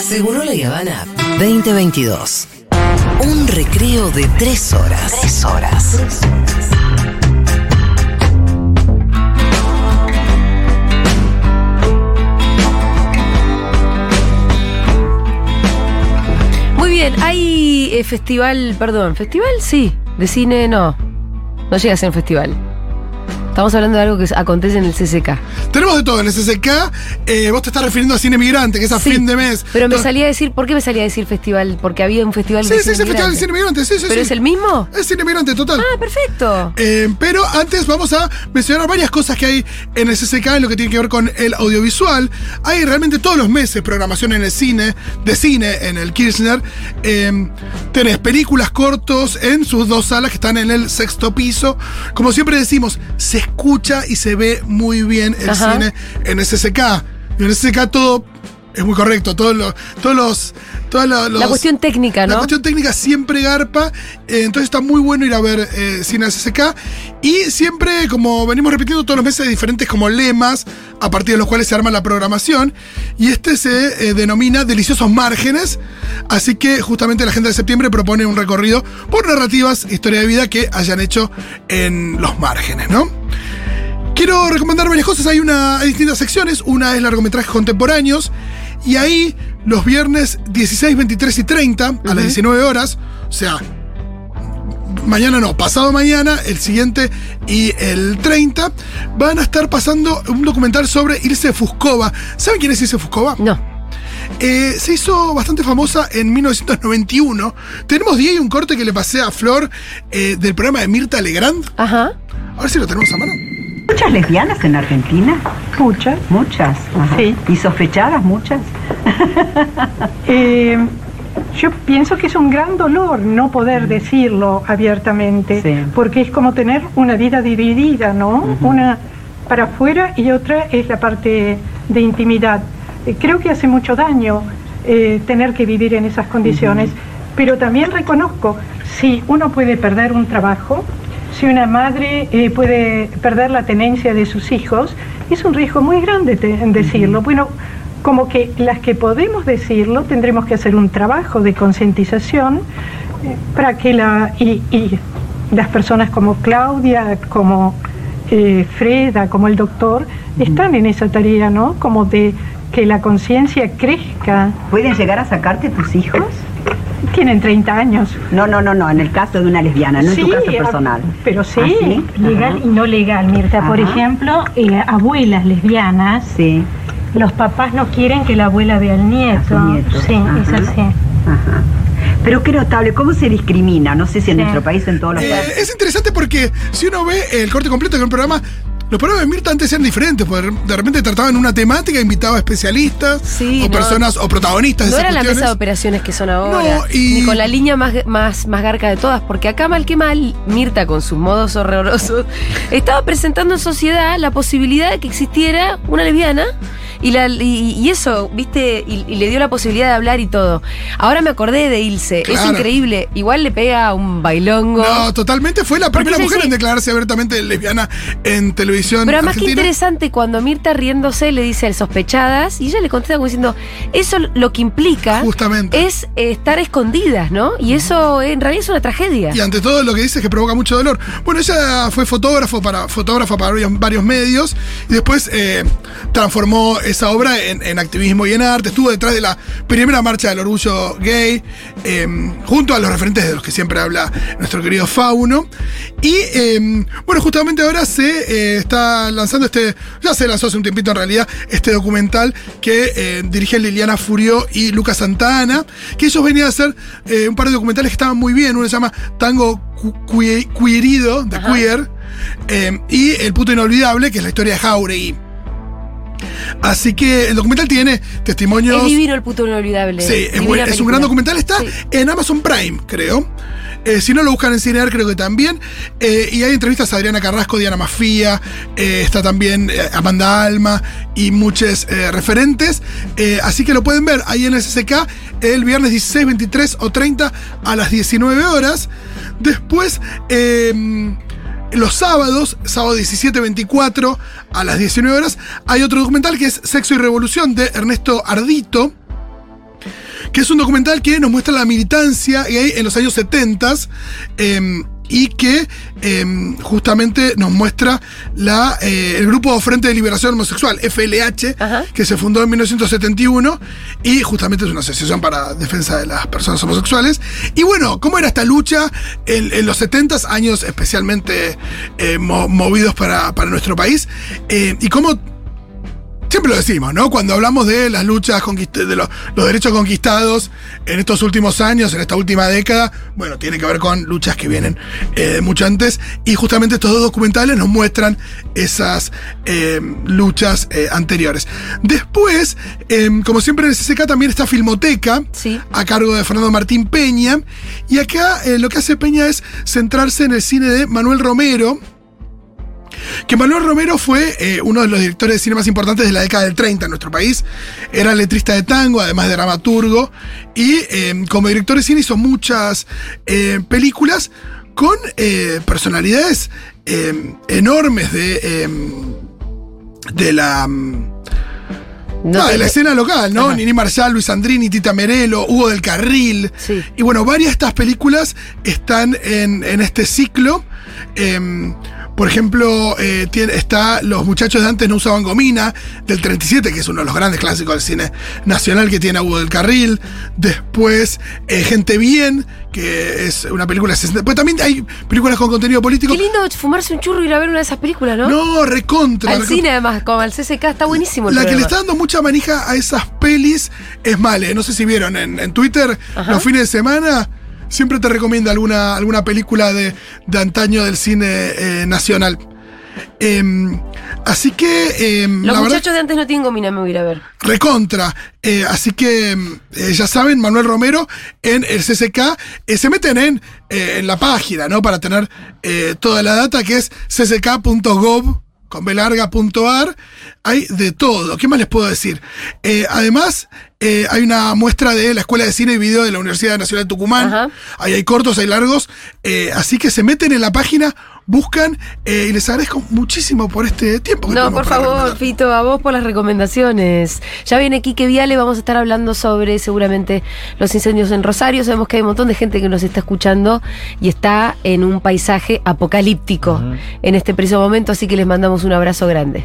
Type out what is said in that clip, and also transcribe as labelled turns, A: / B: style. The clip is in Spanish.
A: Seguro la Habana 2022. Un recreo de tres horas. Tres horas.
B: Muy bien, hay eh, festival, perdón, festival sí, de cine no. No llega a ser un festival. Estamos hablando de algo que acontece en el CCK.
C: Tenemos de todo en el CCK. Eh, vos te estás refiriendo a Cine Migrante, que es a
B: Sí,
C: fin de mes.
B: Pero me
C: No-
B: salía a decir, ¿por qué me salía a decir festival? Porque había un festival
C: Sí,
B: de
C: sí,
B: cine
C: es el Festival de Cine
B: migrante.
C: Migrante, sí, sí.
B: ¿Pero
C: sí.
B: es el mismo?
C: Es Cine Migrante, total.
B: Ah, perfecto.
C: Eh, pero antes vamos a mencionar varias cosas que hay en el CCK en lo que tiene que ver con el audiovisual. Hay realmente todos los meses programación en el cine, de cine en el Kirchner. Eh, tenés películas cortos en sus dos salas que están en el sexto piso. Como siempre decimos, se escucha y se ve muy bien el
B: Ajá.
C: cine en. Y en CCK todo es muy correcto. Todos los, todos los,
B: La cuestión técnica,
C: la
B: ¿no?
C: cuestión técnica siempre garpa, eh, entonces está muy bueno ir a ver eh, cine CCK. Y siempre, como venimos repitiendo todos los meses, hay diferentes como lemas a partir de los cuales se arma la programación. Y este se eh, denomina Deliciosos Márgenes. Así que justamente la gente de septiembre propone un recorrido por narrativas, historia de vida que hayan hecho en los márgenes, ¿no? Quiero recomendar varias cosas. Hay, una, hay distintas secciones. Una es largometrajes contemporáneos. Y ahí, los viernes 16, 23 y 30, a las 19 horas, o sea, mañana no, pasado mañana, el siguiente y el 30, van a estar pasando un documental sobre Ilse Fuscova. ¿Saben quién es Ilse Fuscova?
B: No.
C: Eh, se hizo bastante famosa en 1991. Tenemos día y un corte que le pasé a Flor eh, del programa de Mirta Legrand.
B: Ajá.
C: A ver si lo tenemos a mano.
D: ¿Muchas lesbianas en Argentina?
E: Muchas.
D: Muchas. ajá.
E: Sí.
D: ¿Y sospechadas muchas?
E: Eh, yo pienso que es un gran dolor no poder decirlo abiertamente,
D: Sí.
E: porque es como tener una vida dividida, ¿no? Una para afuera y otra es la parte de intimidad. Eh, creo que hace mucho daño eh, tener que vivir en esas condiciones, pero también reconozco, si uno puede perder un trabajo, si una madre eh, puede perder la tenencia de sus hijos, es un riesgo muy grande en decirlo. Bueno, como que las que podemos decirlo tendremos que hacer un trabajo de concientización eh, para que la y, y las personas como Claudia, como eh, Freda, como el doctor, están en esa tarea, ¿no? Como de que la conciencia crezca.
D: ¿Pueden llegar a sacarte tus hijos?
E: Tienen 30 años.
D: No, no, no, no, en el caso de una lesbiana, no en tu caso
E: ah,
D: personal.
E: Pero sí,
D: ¿Ah, sí?
F: Legal
D: Ajá.
F: y no legal, Mirta. Por ejemplo, eh, abuelas lesbianas,
D: Sí.
F: los papás no quieren que la abuela vea al nieto.
D: A su nieto.
F: Sí,
D: Ajá.
F: es así.
D: Ajá. Pero qué notable, ¿cómo se discrimina? No sé si en
F: Sí.
D: nuestro país o en todos los
C: Eh,
D: países.
C: es interesante porque si uno ve el corte completo de un programa, los programas de Mirta antes eran diferentes, porque de repente trataban una temática, invitaba a especialistas,
B: Sí,
C: o
B: no.
C: personas, o protagonistas de
B: No
C: esas
B: era la mesa de operaciones que son ahora,
C: No, y-
B: ni con la línea más, más, más garca de todas, porque acá mal que mal, Mirta con sus modos horrorosos, estaba presentando en sociedad la posibilidad de que existiera una lesbiana y, la, y, y eso, viste, y, y le dio la posibilidad de hablar y todo. Ahora me acordé de Ilse, es increíble, igual le pega un bailongo.
C: No, totalmente fue la primera mujer en declararse abiertamente lesbiana en televisión
B: Pero además que
C: argentina.
B: interesante cuando Mirta riéndose le dice al sospechadas y ella le contesta como diciendo, eso lo que implica
C: Justamente.
B: es eh, estar escondidas, ¿no? Y eso eh, en realidad es una tragedia.
C: Y ante todo lo que dice es que provoca mucho dolor. Bueno, ella fue fotógrafo para, fotógrafa para varios, varios medios y después eh, transformó esa obra en, en activismo y en arte. Estuvo detrás de la primera marcha del orgullo gay, eh, junto a los referentes de los que siempre habla nuestro querido Fauno. Y eh, bueno, justamente ahora se eh, está lanzando este, ya se lanzó hace un tiempito en realidad, este documental que eh, dirigen Liliana Furio y Lucas Santana, que ellos venían a hacer eh, un par de documentales que estaban muy bien. Uno se llama Tango Queerido, de Queer, eh, y El puto inolvidable, que es la historia de Jauregui. Así que el documental tiene testimonios.
B: Es divino el puto inolvidable.
C: Sí, es,
B: Divina
C: buen- es un gran documental. Está
B: Sí.
C: en Amazon Prime, creo. Eh, si no lo buscan en Cinear, creo que también. Eh, y hay entrevistas a Adriana Carrasco, Diana Mafía, eh, está también Amanda Alma y muchos referentes. Así que lo pueden ver ahí en el SSK el viernes 16, 23 o 30 a las 19 horas. Después, los sábados, sábado 17, 24 a las 19 horas, hay otro documental que es Sexo y Revolución de Ernesto Ardito que es un documental que nos muestra la militancia gay en los años 70 eh, y que eh, justamente nos muestra la, eh, el grupo Frente de Liberación Homosexual, FLH,
B: Ajá.
C: que se fundó en 1971 y justamente es una asociación para defensa de las personas homosexuales. Y bueno, ¿cómo era esta lucha en, en los 70 años especialmente eh, mo- movidos para, para nuestro país? Eh, y cómo Siempre lo decimos, ¿no? Cuando hablamos de las luchas, de los, los derechos conquistados en estos últimos años, en esta última década, bueno, tiene que ver con luchas que vienen eh, mucho antes. Y justamente estos dos documentales nos muestran esas eh, luchas eh, anteriores. Después, eh, como siempre en el CCK también está Filmoteca,
B: Sí.
C: a cargo de Fernando Martín Peña. Y acá eh, lo que hace Peña es centrarse en el cine de Manuel Romero. Que Manuel Romero fue eh, uno de los directores de cine más importantes de la década del 30 en nuestro país. Era letrista de tango, además de dramaturgo. Y eh, como director de cine hizo muchas eh, películas con personalidades enormes de, de la. mm,
B: No
C: ah, de la escena local, ¿no?
B: Ajá.
C: Nini Marshall, Luis Andrini, Tita Merelo, Hugo del Carril.
B: Sí.
C: Y bueno, varias de estas películas están en, en este ciclo. Em, por ejemplo, eh, tiene- está Los muchachos de antes no usaban gomina, del 37, que es uno de los grandes clásicos del cine nacional que tiene a Hugo del Carril. Después, eh, Gente Bien, que es una película... de 60 Pues también hay películas con contenido político.
B: Qué lindo fumarse un churro y ir a ver una de esas películas, ¿no?
C: No, recontra.
B: Al
C: recontra.
B: cine, además, como al CCK, está buenísimo el
C: La que le está dando mucha manija a esas pelis es Male. No sé si vieron en, en Twitter
B: Ajá.
C: los fines de semana. Siempre te recomienda alguna, alguna película de, de antaño del cine eh, nacional. Em, así que, em,
B: Los
C: verdad,
B: muchachos de antes no tienen gomina, me voy a ir a ver.
C: recontra. Eh, así que, em, eh, ya saben, Manuel Romero en el CCK. se meten en, en la página, ¿no? Para tener eh, toda la data que es cck.gov con belarga.ar. Hay de todo. ¿Qué más les puedo decir? Eh, además, eh, hay una muestra de la Escuela de Cine y Video de la Universidad Nacional de Tucumán.
B: Ajá.
C: Ahí hay cortos, hay largos. eh, así que se meten en la página, buscan eh, y les agradezco muchísimo por este tiempo. que
B: No, por favor. Fito, a vos por las recomendaciones. Ya viene Quique Viale, vamos a estar hablando sobre seguramente los incendios en Rosario. Sabemos que hay un montón de gente que nos está escuchando y está en un paisaje apocalíptico en este preciso momento, así que les mandamos un abrazo grande.